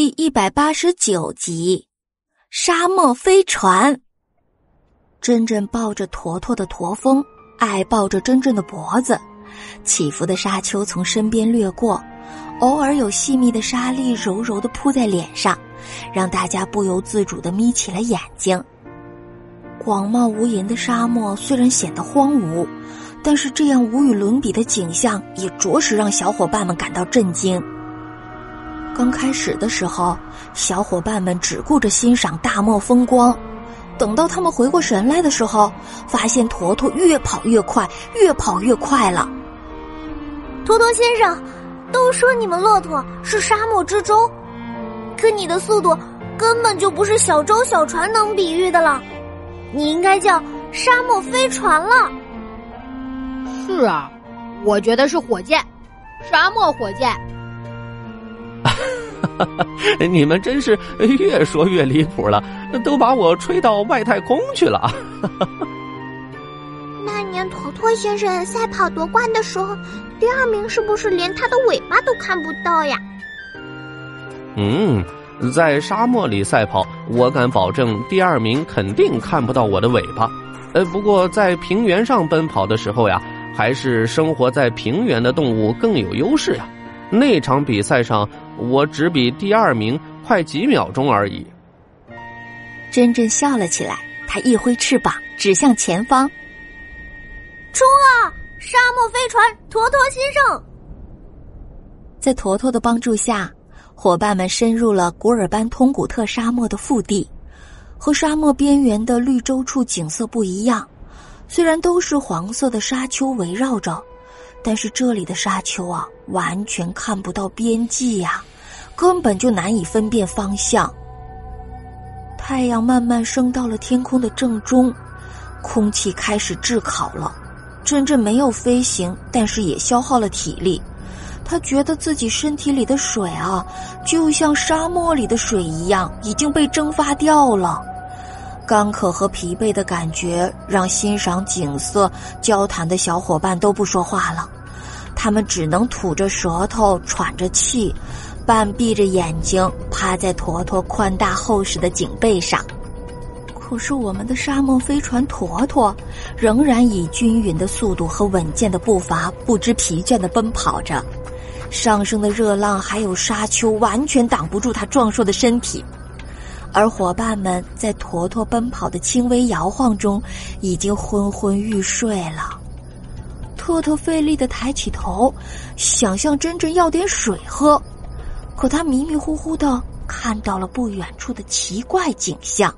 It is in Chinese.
第一百八十九集，沙漠飞船。真真抱着坨坨的驼峰，爱抱着真真的脖子。起伏的沙丘从身边掠过，偶尔有细密的沙粒柔柔的扑在脸上，让大家不由自主的眯起了眼睛。广袤无垠的沙漠虽然显得荒芜，但是这样无与伦比的景象也着实让小伙伴们感到震惊。刚开始的时候，小伙伴们只顾着欣赏大漠风光。等到他们回过神来的时候，发现坨坨越跑越快，越跑越快了。坨坨先生，都说你们骆驼是沙漠之舟，可你的速度根本就不是小舟小船能比喻的了。你应该叫沙漠飞船了。是啊，我觉得是火箭，沙漠火箭。你们真是越说越离谱了，都把我吹到外太空去了。那年坨坨先生赛跑夺冠的时候，第二名是不是连他的尾巴都看不到呀？嗯，在沙漠里赛跑，我敢保证第二名肯定看不到我的尾巴。呃，不过在平原上奔跑的时候呀，还是生活在平原的动物更有优势呀。那场比赛上，我只比第二名快几秒钟而已。真真笑了起来，她一挥翅膀，指向前方：“冲啊！沙漠飞船，坨坨先生！”在坨坨的帮助下，伙伴们深入了古尔班通古特沙漠的腹地。和沙漠边缘的绿洲处景色不一样，虽然都是黄色的沙丘围绕着。但是这里的沙丘啊，完全看不到边际呀，根本就难以分辨方向。太阳慢慢升到了天空的正中，空气开始炙烤了。真正没有飞行，但是也消耗了体力。他觉得自己身体里的水啊，就像沙漠里的水一样，已经被蒸发掉了。干渴和疲惫的感觉让欣赏景色、交谈的小伙伴都不说话了，他们只能吐着舌头、喘着气，半闭着眼睛趴在坨坨宽大厚实的颈背上。可是我们的沙漠飞船坨坨仍然以均匀的速度和稳健的步伐，不知疲倦的奔跑着。上升的热浪还有沙丘完全挡不住它壮硕的身体。而伙伴们在坨坨奔跑的轻微摇晃中，已经昏昏欲睡了。特特费力的抬起头，想向珍珍要点水喝，可他迷迷糊糊的看到了不远处的奇怪景象。